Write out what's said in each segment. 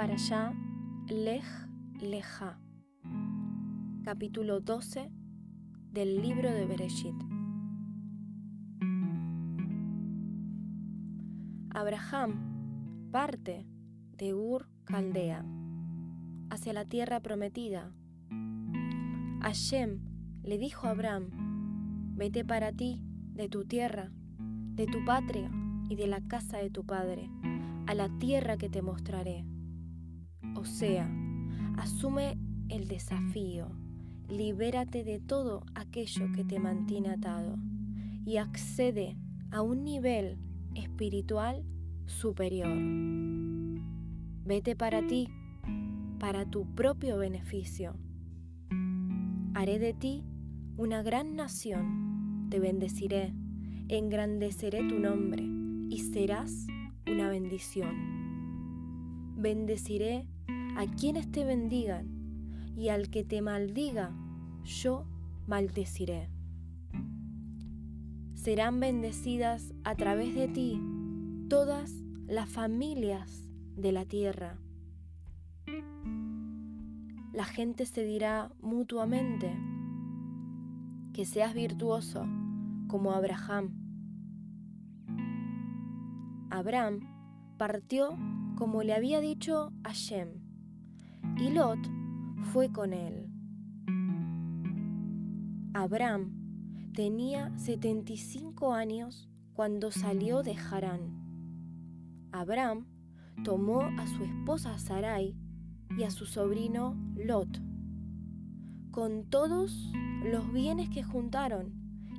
para allá, Lej Leja, capítulo 12 del libro de Bereshit. Abraham parte de Ur Caldea hacia la tierra prometida. Hashem le dijo a Abraham, vete para ti de tu tierra, de tu patria y de la casa de tu padre, a la tierra que te mostraré. O sea, asume el desafío, libérate de todo aquello que te mantiene atado y accede a un nivel espiritual superior. Vete para ti, para tu propio beneficio. Haré de ti una gran nación, te bendeciré, engrandeceré tu nombre y serás una bendición. Bendeciré a quienes te bendigan y al que te maldiga, yo maldeciré. Serán bendecidas a través de ti todas las familias de la tierra. La gente se dirá mutuamente que seas virtuoso como Abraham. Abraham partió como le había dicho a Shem, y Lot fue con él. Abraham tenía 75 años cuando salió de Harán. Abraham tomó a su esposa Sarai y a su sobrino Lot, con todos los bienes que juntaron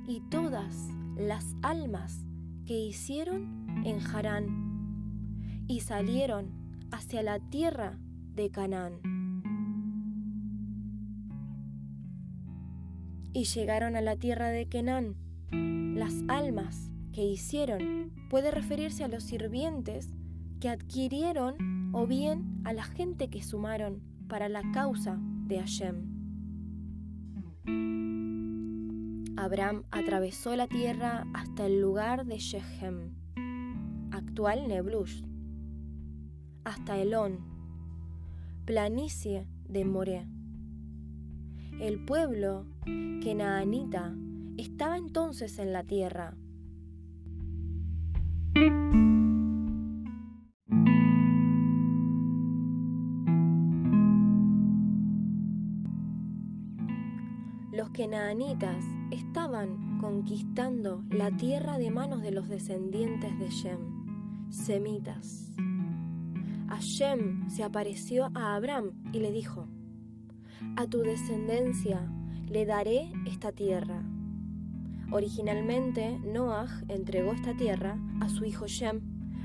y todas las almas que hicieron en Harán, y salieron hacia la tierra de Canaán. Y llegaron a la tierra de Canaán. Las almas que hicieron puede referirse a los sirvientes que adquirieron o bien a la gente que sumaron para la causa de Hashem. Abraham atravesó la tierra hasta el lugar de Shechem, actual Neblush, hasta Elón, planicie de Moré. El pueblo Kenaanita estaba entonces en la tierra. Los kenaanitas estaban conquistando la tierra de manos de los descendientes de Shem, semitas. Hashem se apareció a Abraham y le dijo, A tu descendencia le daré esta tierra. Originalmente, Noah entregó esta tierra a su hijo Shem,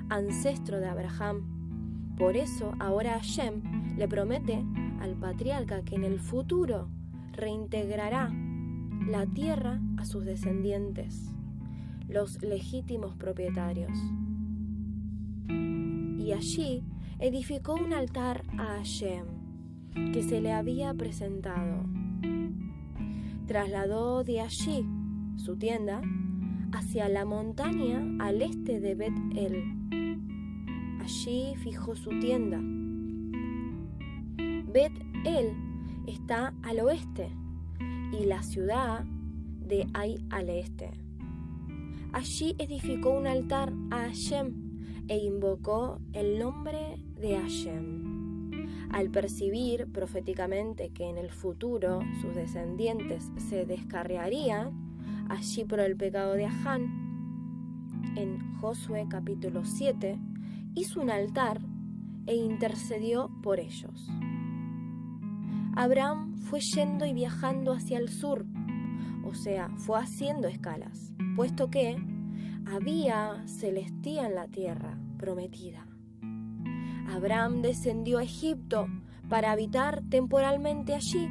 ancestro de Abraham. Por eso, ahora Hashem le promete al patriarca que en el futuro reintegrará la tierra a sus descendientes, los legítimos propietarios. Y allí edificó un altar a Hashem, que se le había presentado. Trasladó de allí su tienda hacia la montaña al este de Bet El. Allí fijó su tienda. Bet El está al oeste y la ciudad de Ai al este. Allí edificó un altar a Hashem e invocó el nombre de Hashem. Al percibir proféticamente que en el futuro sus descendientes se descarriarían allí por el pecado de Ahán, en Josué capítulo 7, hizo un altar e intercedió por ellos. Abraham fue yendo y viajando hacia el sur, o sea, fue haciendo escalas, puesto que había celestía en la tierra prometida. Abraham descendió a Egipto para habitar temporalmente allí,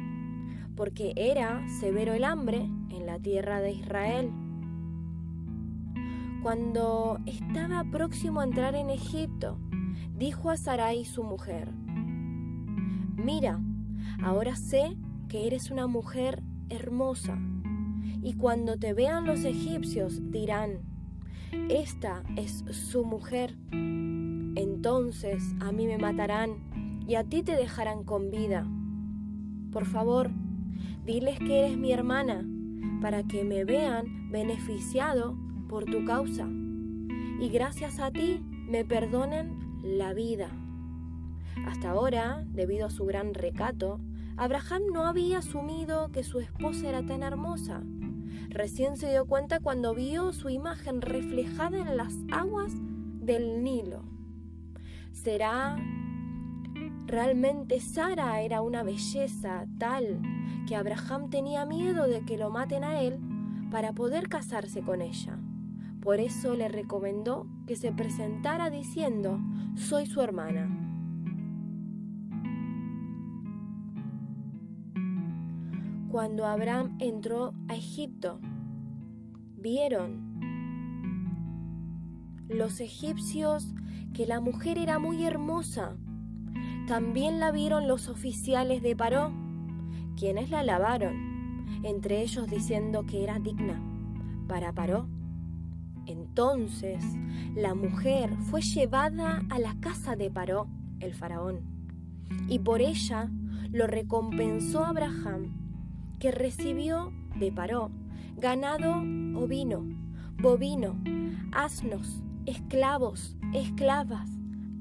porque era severo el hambre en la tierra de Israel. Cuando estaba próximo a entrar en Egipto, dijo a Sarai su mujer, Mira, Ahora sé que eres una mujer hermosa, y cuando te vean los egipcios dirán, esta es su mujer. Entonces a mí me matarán y a ti te dejarán con vida. Por favor, diles que eres mi hermana, para que me vean beneficiado por tu causa, y gracias a ti me perdonen la vida. Hasta ahora, debido a su gran recato, Abraham no había asumido que su esposa era tan hermosa. Recién se dio cuenta cuando vio su imagen reflejada en las aguas del Nilo. ¿Será realmente Sara era una belleza tal que Abraham tenía miedo de que lo maten a él para poder casarse con ella? Por eso le recomendó que se presentara diciendo, soy su hermana. Cuando Abraham entró a Egipto, vieron los egipcios que la mujer era muy hermosa. También la vieron los oficiales de Paró, quienes la alabaron, entre ellos diciendo que era digna para Paró. Entonces la mujer fue llevada a la casa de Paró, el faraón, y por ella lo recompensó Abraham, que recibió de Paró ganado ovino, bovino, asnos, esclavos, esclavas,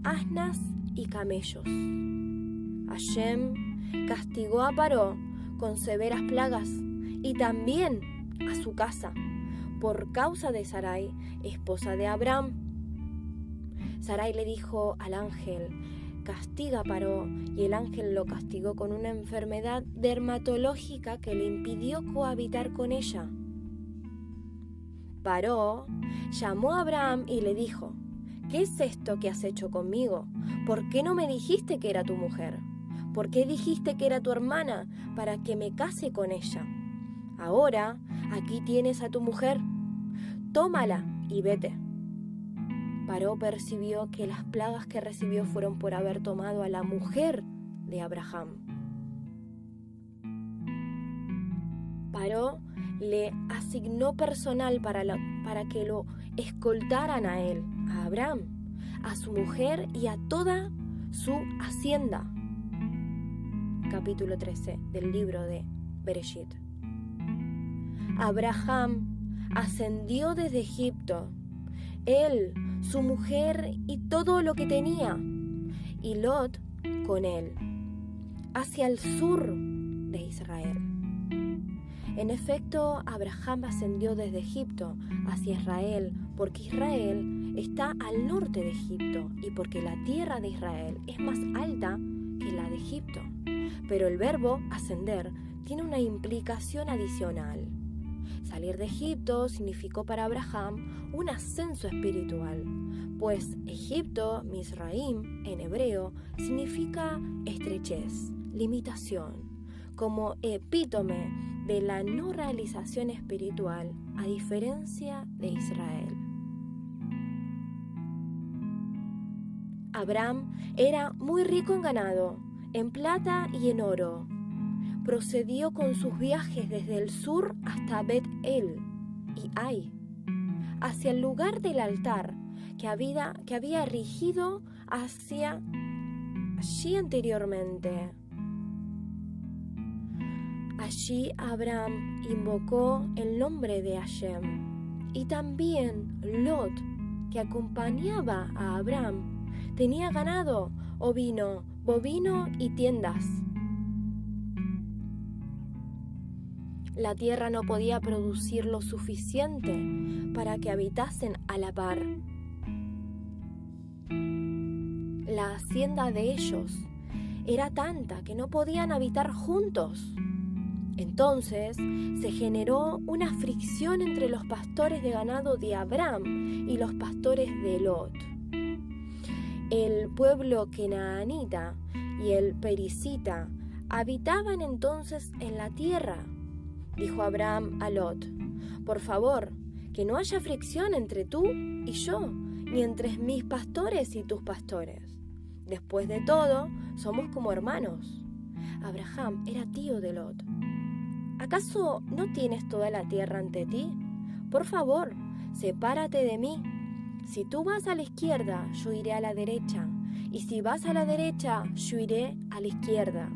asnas y camellos. Hashem castigó a Paró con severas plagas y también a su casa por causa de Sarai, esposa de Abraham. Sarai le dijo al ángel, castiga a Paró, y el ángel lo castigó con una enfermedad dermatológica que le impidió cohabitar con ella. Paró, llamó a Abraham y le dijo, ¿qué es esto que has hecho conmigo? ¿Por qué no me dijiste que era tu mujer? ¿Por qué dijiste que era tu hermana para que me case con ella? Ahora, aquí tienes a tu mujer. Tómala y vete. Paró percibió que las plagas que recibió fueron por haber tomado a la mujer de Abraham. Paró le asignó personal para, para que lo escoltaran a él, a Abraham, a su mujer y a toda su hacienda. Capítulo 13 del libro de Bereshit. Abraham ascendió desde Egipto, él, su mujer y todo lo que tenía, y Lot con él, hacia el sur de Israel. En efecto, Abraham ascendió desde Egipto hacia Israel, porque Israel está al norte de Egipto y porque la tierra de Israel es más alta que la de Egipto. Pero el verbo ascender tiene una implicación adicional. Salir de Egipto significó para Abraham un ascenso espiritual, pues Egipto, Misraim, en hebreo, significa estrechez, limitación, como epítome de la no realización espiritual a diferencia de Israel. Abraham era muy rico en ganado, en plata y en oro. Procedió con sus viajes desde el sur hasta Bet-El y Ai, hacia el lugar del altar que había, que había erigido hacia allí anteriormente. Allí Abraham invocó el nombre de Hashem. Y también Lot, que acompañaba a Abraham, tenía ganado, ovino, bovino y tiendas. La tierra no podía producir lo suficiente para que habitasen a la par. La hacienda de ellos era tanta que no podían habitar juntos. Entonces se generó una fricción entre los pastores de ganado de Abraham y los pastores de Lot. El pueblo kenaanita y el pericita habitaban entonces en la tierra. Dijo Abraham a Lot, por favor, que no haya fricción entre tú y yo, ni entre mis pastores y tus pastores. Después de todo, somos como hermanos. Abraham era tío de Lot. ¿Acaso no tienes toda la tierra ante ti? Por favor, sepárate de mí. Si tú vas a la izquierda, yo iré a la derecha, Y si vas a la derecha, yo iré a la izquierda.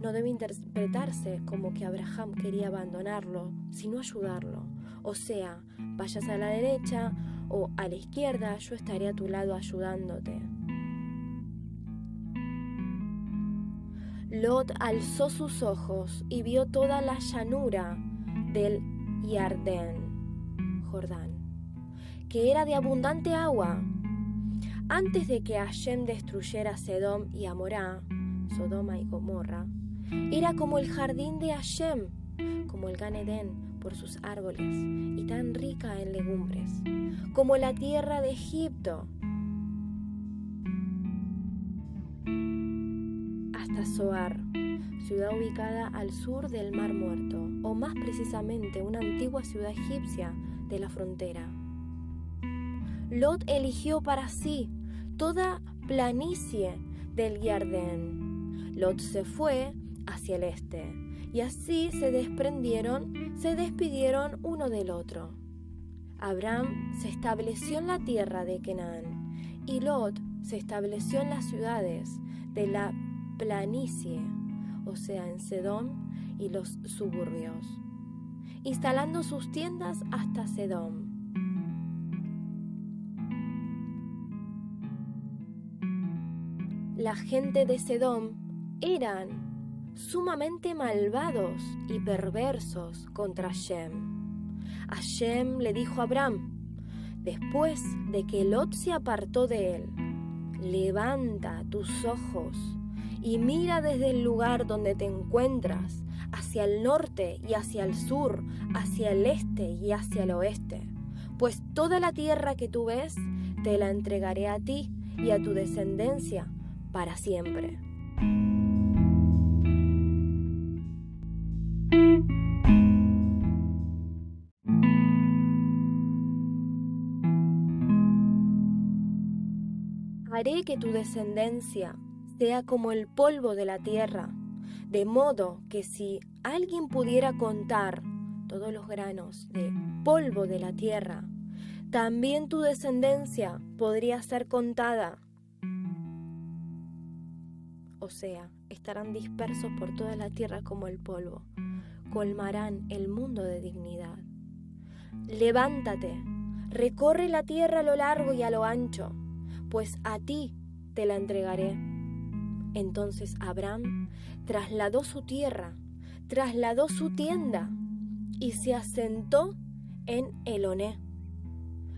No debe interpretarse como que Abraham quería abandonarlo, sino ayudarlo. O sea, vayas a la derecha o a la izquierda, yo estaré a tu lado ayudándote. Lot alzó sus ojos y vio toda la llanura del Yardén, Jordán, que era de abundante agua. Antes de que Hashem destruyera Sedom y Amorá, Sodoma y Gomorra, era como el jardín de Hashem, como el Gan por sus árboles y tan rica en legumbres, como la tierra de Egipto Zoar, ciudad ubicada al sur del Mar Muerto, o más precisamente una antigua ciudad egipcia de la frontera. Lot eligió para sí toda planicie del Yardén. Lot se fue hacia el este, y así se desprendieron, se despidieron uno del otro. Abraham se estableció en la tierra de Canaán, y Lot se estableció en las ciudades de la planicie, o sea, en Sedón y los suburbios, instalando sus tiendas hasta Sedón. La gente de Sedón eran sumamente malvados y perversos contra Shem. Hashem le dijo a Abraham, después de que Lot se apartó de él, levanta tus ojos y mira desde el lugar donde te encuentras hacia el norte y hacia el sur, hacia el este y hacia el oeste. Pues toda la tierra que tú ves te la entregaré a ti y a tu descendencia para siempre. Haré que tu descendencia sea como el polvo de la tierra, de modo que si alguien pudiera contar todos los granos de polvo de la tierra, también tu descendencia podría ser contada. O sea, estarán dispersos por toda la tierra como el polvo, colmarán el mundo de dignidad. Levántate, recorre la tierra a lo largo y a lo ancho, pues a ti te la entregaré entonces Abraham trasladó su tierra, trasladó su tienda y se asentó en Eloné,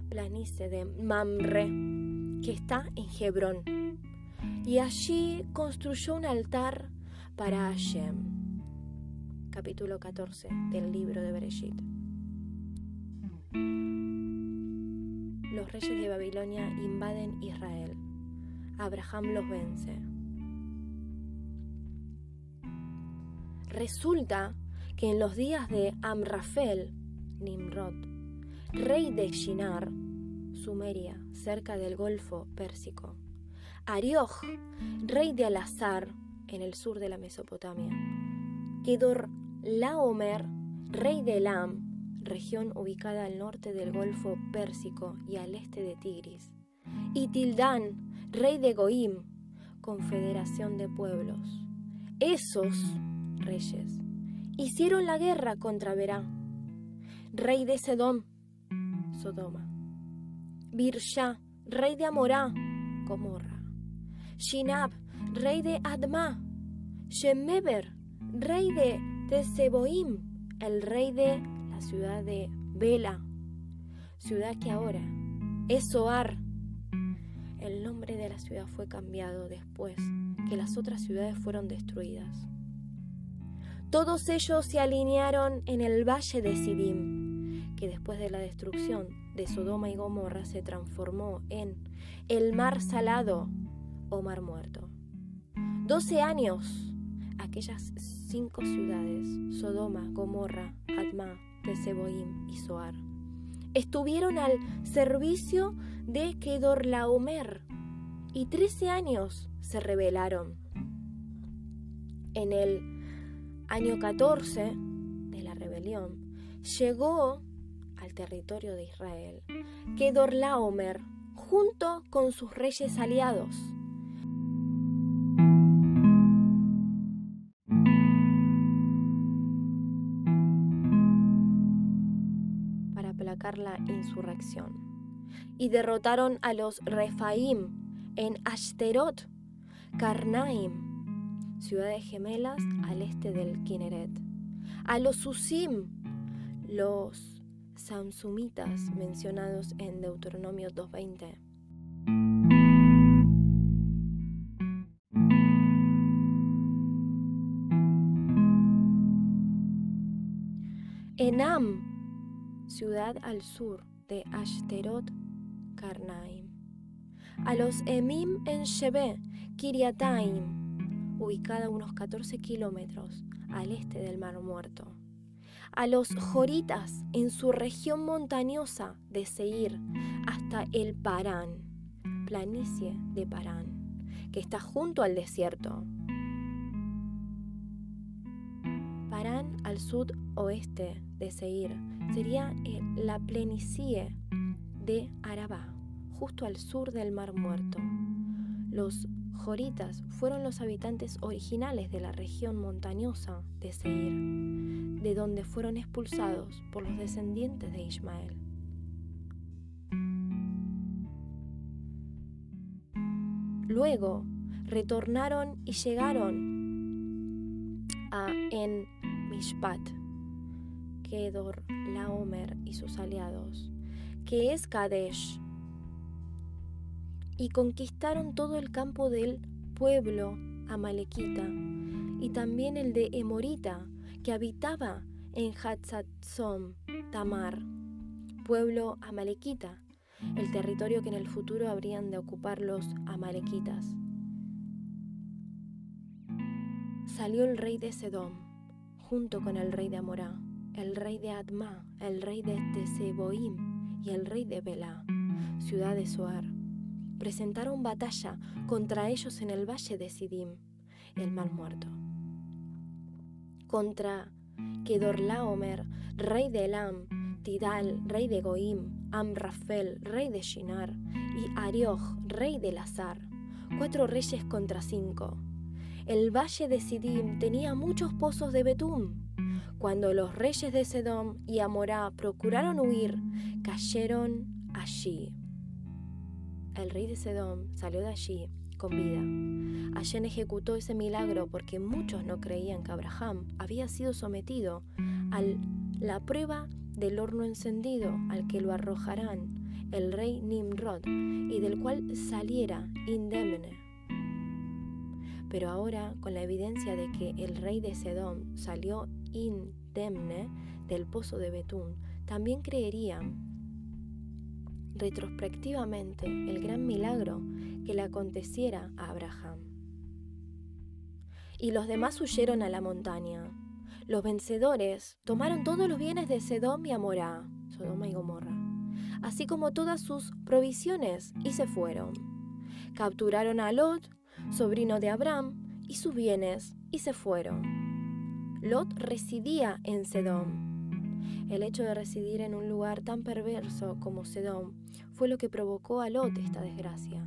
planicie de Mamre, que está en Hebrón. Y allí construyó un altar para Hashem. Capítulo 14 del libro de Bereshit. Los reyes de Babilonia invaden Israel. Abraham los vence. Resulta que en los días de Amrafel, Nimrod, rey de Shinar, Sumeria, cerca del Golfo Pérsico, Arioj, rey de Alazar, en el sur de la Mesopotamia, Kedor Laomer, rey de Elam, región ubicada al norte del Golfo Pérsico y al este de Tigris, y Tildán, rey de Goim, confederación de pueblos. Esos reyes. Hicieron la guerra contra Berá, rey de Sedom, Sodoma. Birsha, rey de Amorá, Gomorra. Shinab, rey de Adma. Shemeber, rey de Teseboim, el rey de la ciudad de Bela, ciudad que ahora es Soar. El nombre de la ciudad fue cambiado después que las otras ciudades fueron destruidas. Todos ellos se alinearon en el valle de Sidim, que después de la destrucción de Sodoma y Gomorra se transformó en el mar salado o mar muerto. Doce años, aquellas cinco ciudades, Sodoma, Gomorra, Adma, Teseboim y Soar, estuvieron al servicio de Kedorlaomer y trece años se rebelaron. En el año 14 de la rebelión, llegó al territorio de Israel que Dorlaomer junto con sus reyes aliados. para aplacar la insurrección. Y derrotaron a los Refaim en Ashterot, Karnaim, ciudades gemelas al este del Kineret. A los Susim, los Samsumitas mencionados en Deuteronomio 2.20. Enam, ciudad al sur de Ashterot, Karnaim. A los Emim en Shebe, Kiriataim, ubicada a unos 14 kilómetros al este del Mar Muerto. A los Joritas en su región montañosa de Seir hasta el Parán, planicie de Parán, que está junto al desierto. Parán al sudoeste de Seir sería eh, la planicie de Arabá, justo al sur del Mar Muerto. Los joritas fueron los habitantes originales de la región montañosa de Seir, de donde fueron expulsados por los descendientes de Ismael. Luego retornaron y llegaron a En Mishpat, Kedor, Laomer y sus aliados, que es Kadesh, y conquistaron todo el campo del pueblo amalequita y también el de Emorita, que habitaba en Hatzatzom, Tamar, pueblo amalequita, el territorio que en el futuro habrían de ocupar los amalequitas. Salió el rey de Sedom, junto con el rey de Amorá, el rey de Adma, el rey de Teseboim y el rey de Belá, ciudad de Soar presentaron batalla contra ellos en el valle de Sidim, el mal muerto. Contra Kedorlaomer, rey de Elam, Tidal, rey de Goim, Amrafel, rey de Shinar, y Arioj, rey de Lazar, cuatro reyes contra cinco. El valle de Sidim tenía muchos pozos de betún. Cuando los reyes de Sedom y Amorá procuraron huir, cayeron allí el rey de Sedom salió de allí con vida. Allen ejecutó ese milagro porque muchos no creían que Abraham había sido sometido a la prueba del horno encendido al que lo arrojarán el rey Nimrod y del cual saliera indemne. Pero ahora, con la evidencia de que el rey de Sedom salió indemne del pozo de Betún, también creerían retrospectivamente el gran milagro que le aconteciera a Abraham. Y los demás huyeron a la montaña. Los vencedores tomaron todos los bienes de Sedom y Amorá, Sodoma y Gomorra, así como todas sus provisiones, y se fueron. Capturaron a Lot, sobrino de Abraham, y sus bienes, y se fueron. Lot residía en Sedom el hecho de residir en un lugar tan perverso como Sedom fue lo que provocó a Lot esta desgracia.